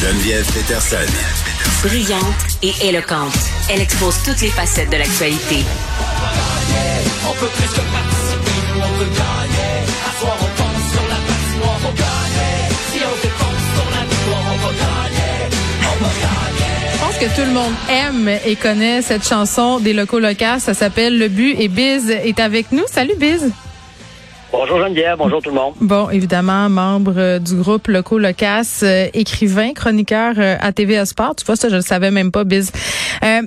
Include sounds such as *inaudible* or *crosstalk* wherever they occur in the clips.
Geneviève Peterson. Brillante et éloquente, elle expose toutes les facettes de l'actualité. On peut plus que participer, on peut gagner. À soir, on tombe sur la patinoire pour gagner. Si on dépense sur la victoire, on va gagner. On va gagner. Je pense que tout le monde aime et connaît cette chanson des locaux locaux. Ça s'appelle Le But et Biz est avec nous. Salut Biz. Bonjour Geneviève, bonjour tout le monde. Bon, évidemment, membre euh, du groupe Locaux Locas, euh, écrivain, chroniqueur euh, à TVA Sport. Tu vois, ça, je le savais même pas, Biz. Euh,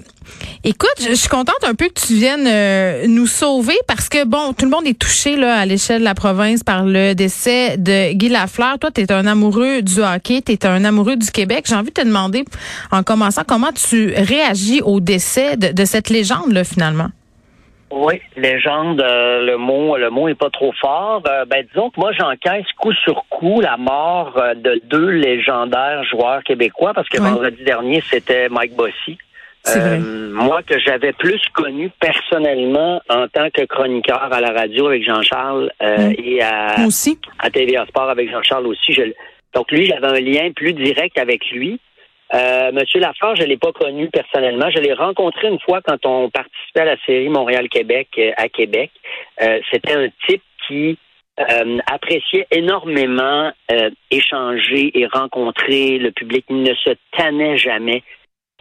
écoute, je, suis contente un peu que tu viennes nous sauver parce que, bon, tout le monde est touché là à l'échelle de la province par le décès de Guy Lafleur. Toi, tu es un amoureux du hockey, tu es un amoureux du Québec. J'ai envie de te demander, en commençant, comment tu réagis au décès de, de cette légende-là, finalement? Oui, légende, euh, le mot, le mot est pas trop fort. Euh, ben disons que moi j'encaisse coup sur coup la mort euh, de deux légendaires joueurs québécois parce que vendredi dernier c'était Mike Bossy. Vrai. moi que j'avais plus connu personnellement en tant que chroniqueur à la radio avec Jean-Charles euh, et à, aussi. à TVA Sport avec Jean-Charles aussi. Je- donc lui, j'avais un lien plus direct avec lui. Euh, Monsieur Lafleur, je l'ai pas connu personnellement. Je l'ai rencontré une fois quand on participait à la série Montréal-Québec euh, à Québec. Euh, C'était un type qui euh, appréciait énormément euh, échanger et rencontrer le public. Il ne se tannait jamais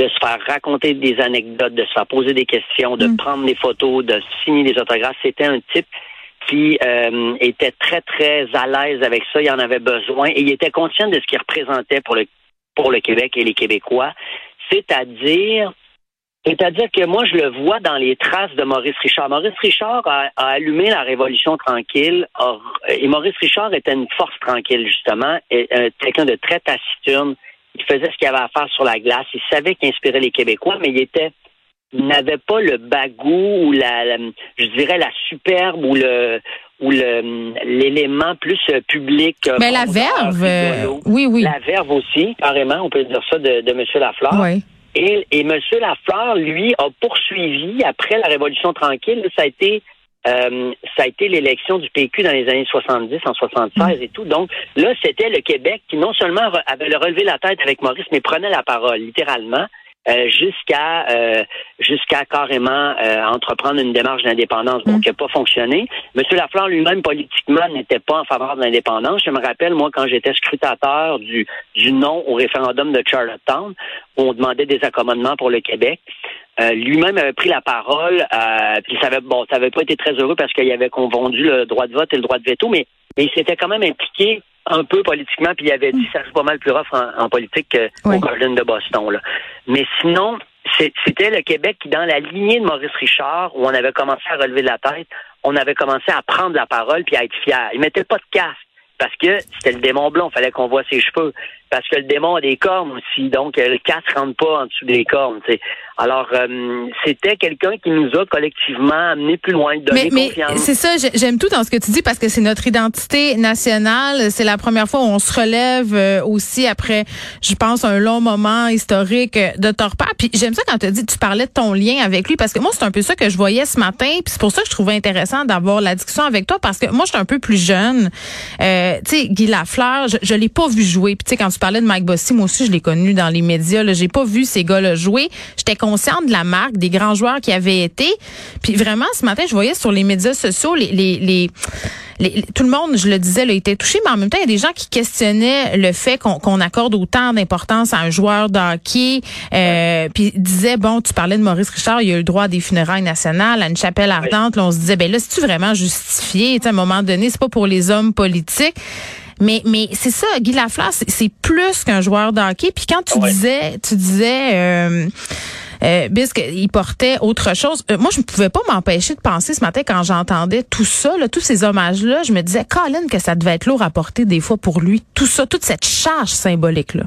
de se faire raconter des anecdotes, de se faire poser des questions, de Mm. prendre des photos, de signer des autographes. C'était un type qui euh, était très, très à l'aise avec ça. Il en avait besoin et il était conscient de ce qu'il représentait pour le, pour le Québec et les Québécois. C'est-à-dire, c'est-à-dire que moi, je le vois dans les traces de Maurice Richard. Maurice Richard a, allumé la Révolution tranquille et Maurice Richard était une force tranquille, justement, et euh, quelqu'un de très taciturne. Il faisait ce qu'il avait à faire sur la glace. Il savait qu'il inspirait les Québécois, mais il était n'avait pas le bagou ou la, la- je dirais la superbe ou le ou le l'élément plus public. euh, Mais la verve, euh, oui, oui. La verve aussi, carrément, on peut dire ça de, de M. Lafleur. Oui. Et, et M. Lafleur, lui, a poursuivi après la Révolution tranquille. Ça a été euh, ça a été l'élection du PQ dans les années 70, en 76 et tout. Donc là, c'était le Québec qui non seulement avait le relevé la tête avec Maurice, mais prenait la parole littéralement. Euh, jusqu'à euh, jusqu'à carrément euh, entreprendre une démarche d'indépendance, bon, Mm. qui n'a pas fonctionné. Monsieur Lafleur lui-même politiquement n'était pas en faveur de l'indépendance. Je me rappelle moi quand j'étais scrutateur du du non au référendum de Charlottetown, où on demandait des accommodements pour le Québec. Euh, lui-même avait pris la parole, euh, puis ça avait bon, ça avait pas été très heureux parce qu'il avait confondu le droit de vote et le droit de veto, mais, mais il s'était quand même impliqué un peu politiquement, puis il avait dit ça c'est pas mal plus rough en, en politique qu'au Oui. Garden de Boston. Là. Mais sinon, c'était le Québec qui, dans la lignée de Maurice Richard, où on avait commencé à relever la tête, on avait commencé à prendre la parole puis à être fier. Il mettait pas de casque parce que c'était le démon blond, fallait qu'on voit ses cheveux. Parce que le démon a des cornes aussi, donc euh, le casque rentre pas en dessous des cornes. Alors, euh, c'était quelqu'un qui nous a collectivement amené plus loin, donné Mais, mais confiance. c'est ça, j'ai- j'aime tout dans ce que tu dis parce que c'est notre identité nationale. C'est la première fois où on se relève euh, aussi après, je pense, un long moment historique euh, de Torpère. Puis j'aime ça quand tu dis, tu parlais de ton lien avec lui parce que moi, c'est un peu ça que je voyais ce matin. Puis c'est pour ça que je trouvais intéressant d'avoir la discussion avec toi parce que moi, je suis un peu plus jeune. Euh, tu sais, Guy Lafleur, je, je l'ai pas vu jouer. Puis tu sais, quand tu parlais de Mike Bossy, moi aussi, je l'ai connu dans les médias. Là, j'ai pas vu ces gars-là jouer. J'étais consciente de la marque, des grands joueurs qui avaient été. Puis vraiment, ce matin, je voyais sur les médias sociaux les, les, les, les- tout le monde, je le disais, là, était touché, mais en même temps, il y a des gens qui questionnaient le fait qu'on qu'on accorde autant d'importance à un joueur de hockey. Euh, puis disaient, bon, tu parlais de Maurice Richard, il a eu le droit à des funérailles nationales, à une chapelle ardente. Là, on se disait, ben là, c'est-tu vraiment justifié? À un moment donné, c'est pas pour les hommes politiques. Mais, mais c'est ça, Guy Lafleur, c'est plus qu'un joueur de hockey. Puis quand tu Ouais. disais, tu disais, euh, euh, Bisque, il portait autre chose. Euh, moi, je ne pouvais pas m'empêcher de penser ce matin quand j'entendais tout ça, là, tous ces hommages-là, je me disais, Colin, que ça devait être lourd à porter des fois pour lui. Tout ça, toute cette charge symbolique-là.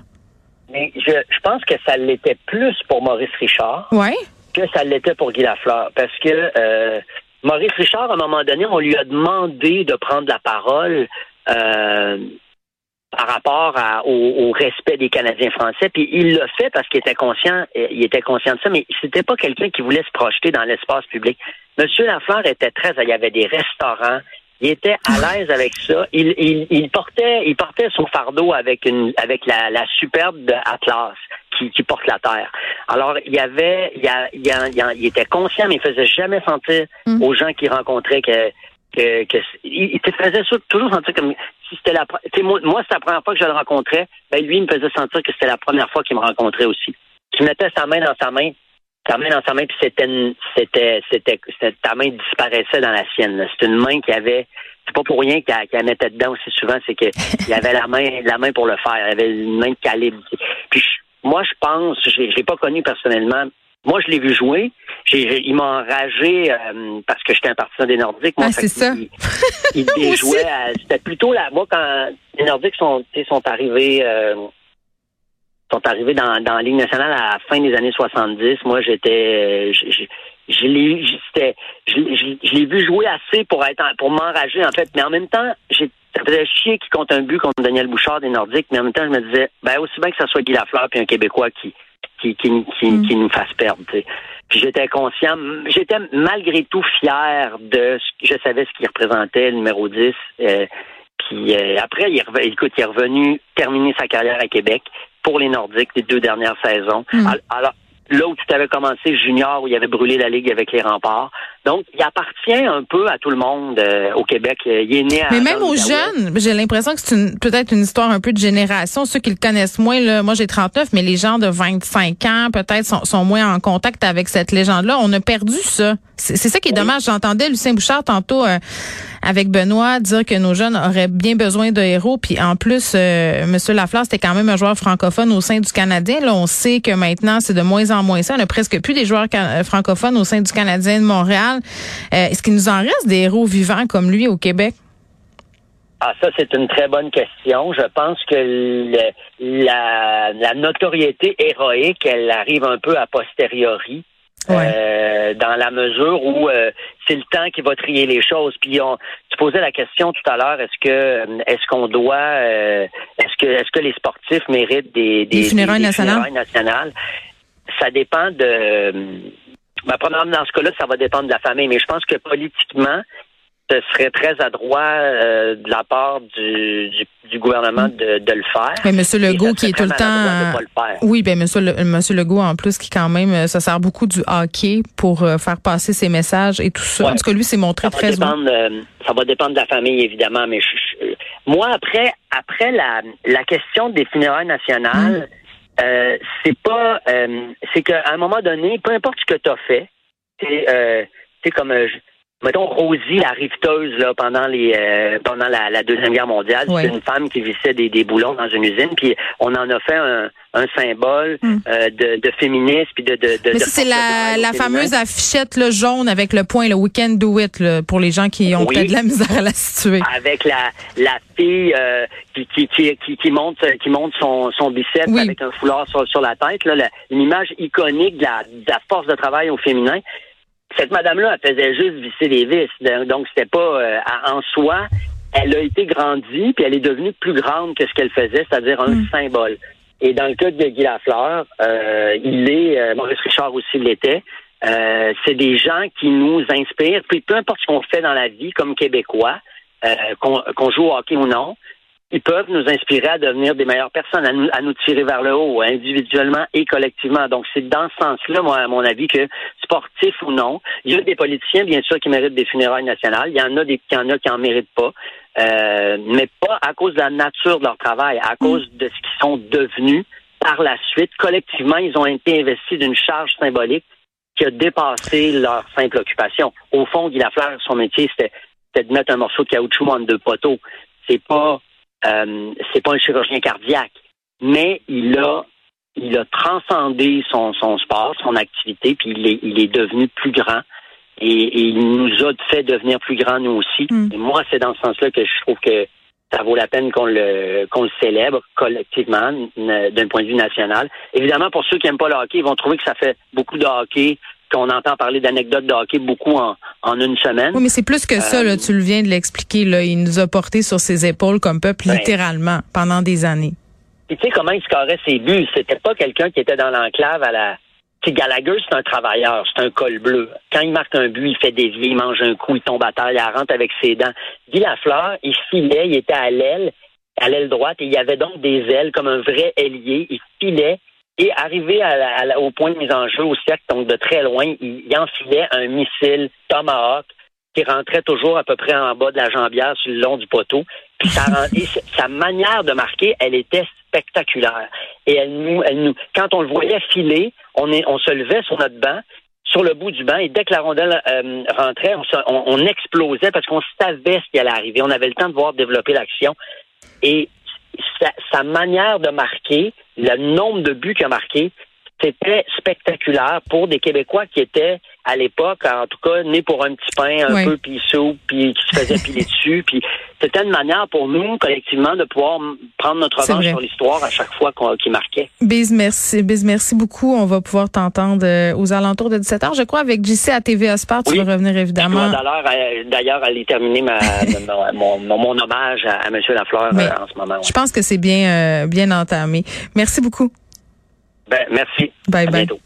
Mais je, je pense que ça l'était plus pour Maurice Richard. Ouais. que ça l'était pour Guy Lafleur. Parce que euh, Maurice Richard, à un moment donné, on lui a demandé de prendre la parole euh, par rapport à- au, au respect des Canadiens français. Puis il l'a fait parce qu'il était conscient, il était conscient de ça, mais c'était pas quelqu'un qui voulait se projeter dans l'espace public. Monsieur Lafleur était très, il y avait des restaurants, Il était à l'aise avec ça. Il, il, il, portait, il portait son fardeau avec une, avec la, la superbe Atlas qui, qui porte la terre. Alors, il y avait, il, y a, il, y a, il, était conscient, mais il faisait jamais sentir Mm. aux gens qu'il rencontrait que, que, que il, te faisait toujours sentir comme si c'était la, moi, moi c'était la première fois que je le rencontrais. Ben lui, il me faisait sentir que c'était la première fois qu'il me rencontrait aussi. Tu mettais sa main dans sa main, ta main dans sa main, puis c'était, c'était, c'était, ta main disparaissait dans la sienne. C'est une main qui avait, c'est pas pour rien qu'elle, mettait dedans aussi souvent, c'est que *laughs* il avait la main, la main pour le faire. Il avait une main de calibre. Puis moi, je pense, je l'ai pas connu personnellement. Moi, je l'ai vu jouer. Il m'a enragé euh, parce que j'étais un partisan des Nordiques. Moi, Ah, c'est ça. Il, *laughs* déjouait. à- C'était plutôt là. Moi, quand les Nordiques sont, sont arrivés, euh, sont arrivés dans, dans la Ligue nationale à la fin des années 70, moi, j'étais, euh, je, je, je l'ai, c'était- je, je- je l'ai vu jouer assez pour être, pour m'enrager en fait. Mais en même temps, j'ai ça faisait chier qu'il compte un but contre Daniel Bouchard des Nordiques, mais en même temps, je me disais, ben aussi bien que ça soit Guy Lafleur puis un Québécois qui qui, qui, qui, Mm. qui nous fasse perdre. Puis j'étais conscient, j'étais malgré tout fier de ce je savais ce qu'il représentait, le numéro 10. euh, puis euh, après, il est, écoute, il est revenu terminer sa carrière à Québec pour les Nordiques les deux dernières saisons. Mm. Al- Alors, là où tu avais commencé junior, où il avait brûlé la Ligue avec les remparts. Donc, il appartient un peu à tout le monde euh, au Québec. Il est né à Mais même aux jeunes, j'ai l'impression que c'est une- peut-être une histoire un peu de génération. Ceux qui le connaissent moins, là, moi j'ai 39, mais les gens de 25 ans peut-être sont, sont moins en contact avec cette légende-là. On a perdu ça. C'est c'est ça qui est dommage. J'entendais Lucien Bouchard tantôt euh, avec Benoît dire que nos jeunes auraient bien besoin de héros. Puis en plus, euh, Monsieur Lafleur, c'était quand même un joueur francophone au sein du Canadien. Là, on sait que maintenant, c'est de moins en moins ça. On a presque plus des joueurs euh, francophones au sein du Canadien de Montréal. Euh, Est-ce qu'il nous en reste des héros vivants comme lui au Québec? Ah, ça, c'est une très bonne question. Je pense que la, la notoriété héroïque, elle arrive un peu a posteriori. Ouais. euh, dans la mesure où euh, c'est le temps qui va trier les choses. Puis on, tu posais la question tout à l'heure, est-ce que est-ce qu'on doit euh, est-ce que est-ce que les sportifs méritent des, Des funérailles nationales? funérailles nationales? Ça dépend de ben, dans ce cas-là, ça va dépendre de la famille, mais je pense que politiquement, ce serait très adroit euh, de la part du, du, du gouvernement de, de le faire. Mais Monsieur Legault qui est tout le temps. le faire. Oui, ben Monsieur, Le- Monsieur Legault en plus qui quand même euh, se sert beaucoup du hockey pour euh, faire passer ses messages et tout ça. Ouais. En tout cas, lui s'est montré Ça va, très dépendre, euh, ça va dépendre de la famille, évidemment, mais je- je- moi, après, après la, la question des funérailles nationales, euh, c'est pas, euh, c'est qu'à un moment donné, peu importe ce que tu as fait, c'est, euh, c'est comme, euh, je- mettons Rosie, la riveteuse là pendant les, euh, pendant la, la deuxième guerre mondiale, Ouais. c'est une femme qui vissait des, des boulons dans une usine, puis on en a fait un, un symbole Mm. euh, de, de féminisme puis de, de, de Mais c'est la, la fameuse affichette là, jaune avec le point, le weekend do it, là, pour les gens qui ont Oui. peut-être de la misère à la situer. avec la la fille euh, qui, qui, qui, qui, monte qui monte son, son biceps Oui. avec un foulard sur, sur la tête là, la- une image iconique de la, de la force de travail au féminin cette madame là elle faisait juste visser les vis. Donc c'était pas euh, en soi elle a été grandie puis elle est devenue plus grande que ce qu'elle faisait c'est-à-dire un Mm. symbole. Et dans le cas de Guy Lafleur euh, il est euh, Maurice Richard aussi l'était. Euh, c'est des gens qui nous inspirent. Puis peu importe ce qu'on fait dans la vie comme Québécois euh, qu'on qu'on joue au hockey ou non, ils peuvent nous inspirer à devenir des meilleures personnes, à nous, à nous tirer vers le haut, individuellement et collectivement. Donc, c'est dans ce sens-là, moi, à mon avis, que sportif ou non, il y a des politiciens, bien sûr, qui méritent des funérailles nationales. Il y en a des, il y en a qui en méritent pas. Euh, mais pas à cause de la nature de leur travail, à cause de ce qu'ils sont devenus par la suite. Collectivement, ils ont été investis d'une charge symbolique qui a dépassé leur simple occupation. Au fond, Guy Lafleur, son métier, c'était de mettre un morceau de caoutchouc entre deux poteaux. C'est pas euh, c'est pas un chirurgien cardiaque, mais il a il a transcendé son, son sport, son activité, puis il est, il est devenu plus grand. Et, et il nous a fait devenir plus grands nous aussi. Mm. Et moi, c'est dans ce sens-là que je trouve que ça vaut la peine qu'on le qu'on le célèbre collectivement d'un point de vue national. Évidemment, pour ceux qui n'aiment pas le hockey, ils vont trouver que ça fait beaucoup de hockey, qu'on entend parler d'anecdotes de hockey beaucoup en, en une semaine. Oui, mais c'est plus que ça, là, Euh, tu le viens de l'expliquer. Là, il nous a porté sur ses épaules comme peuple, Ben. littéralement, pendant des années. Puis tu sais comment il scorait ses buts. C'était pas quelqu'un qui était dans l'enclave à la Gallagher, c'est un travailleur, c'est un col bleu. Quand il marque un but, il fait des vies, il mange un coup, il tombe à terre, il rentre avec ses dents. Guy Lafleur, il filait, il était à l'aile, à l'aile droite, et il avait donc des ailes comme un vrai ailier. Il filait, et arrivé au point de mise en jeu au cercle, donc de très loin, il, il enfilait un missile Tomahawk qui rentrait toujours à peu près en bas de la jambière sur le long du poteau. Puis sa manière de marquer, elle était spectaculaire. Et elle nous, elle nous, quand on le voyait filer, on, est, on se levait sur notre banc, sur le bout du banc, et dès que la rondelle euh, rentrait, on, on, explosait parce qu'on savait ce qui allait arriver. On avait le temps de voir développer l'action. Et sa, sa manière de marquer, le nombre de buts qu'il a marqué, c'était spectaculaire pour des Québécois qui étaient à l'époque, en tout cas, nés pour un petit pain un peu pissou, puis qui se faisaient piler dessus. Puis c'était une manière pour nous, collectivement, de pouvoir prendre notre revanche sur l'histoire à chaque fois qu'il marquait. Biz, merci. Biz, merci beaucoup. On va pouvoir t'entendre euh, aux alentours de 17 h je crois, avec JC à TVA Sport. Tu vas revenir évidemment. D'ailleurs, aller terminer ma, mon, mon, hommage à, M. Lafleur euh, en ce moment. Je pense que c'est bien, euh, bien entamé. Merci beaucoup. Ben, merci. Bye à bye. Bientôt.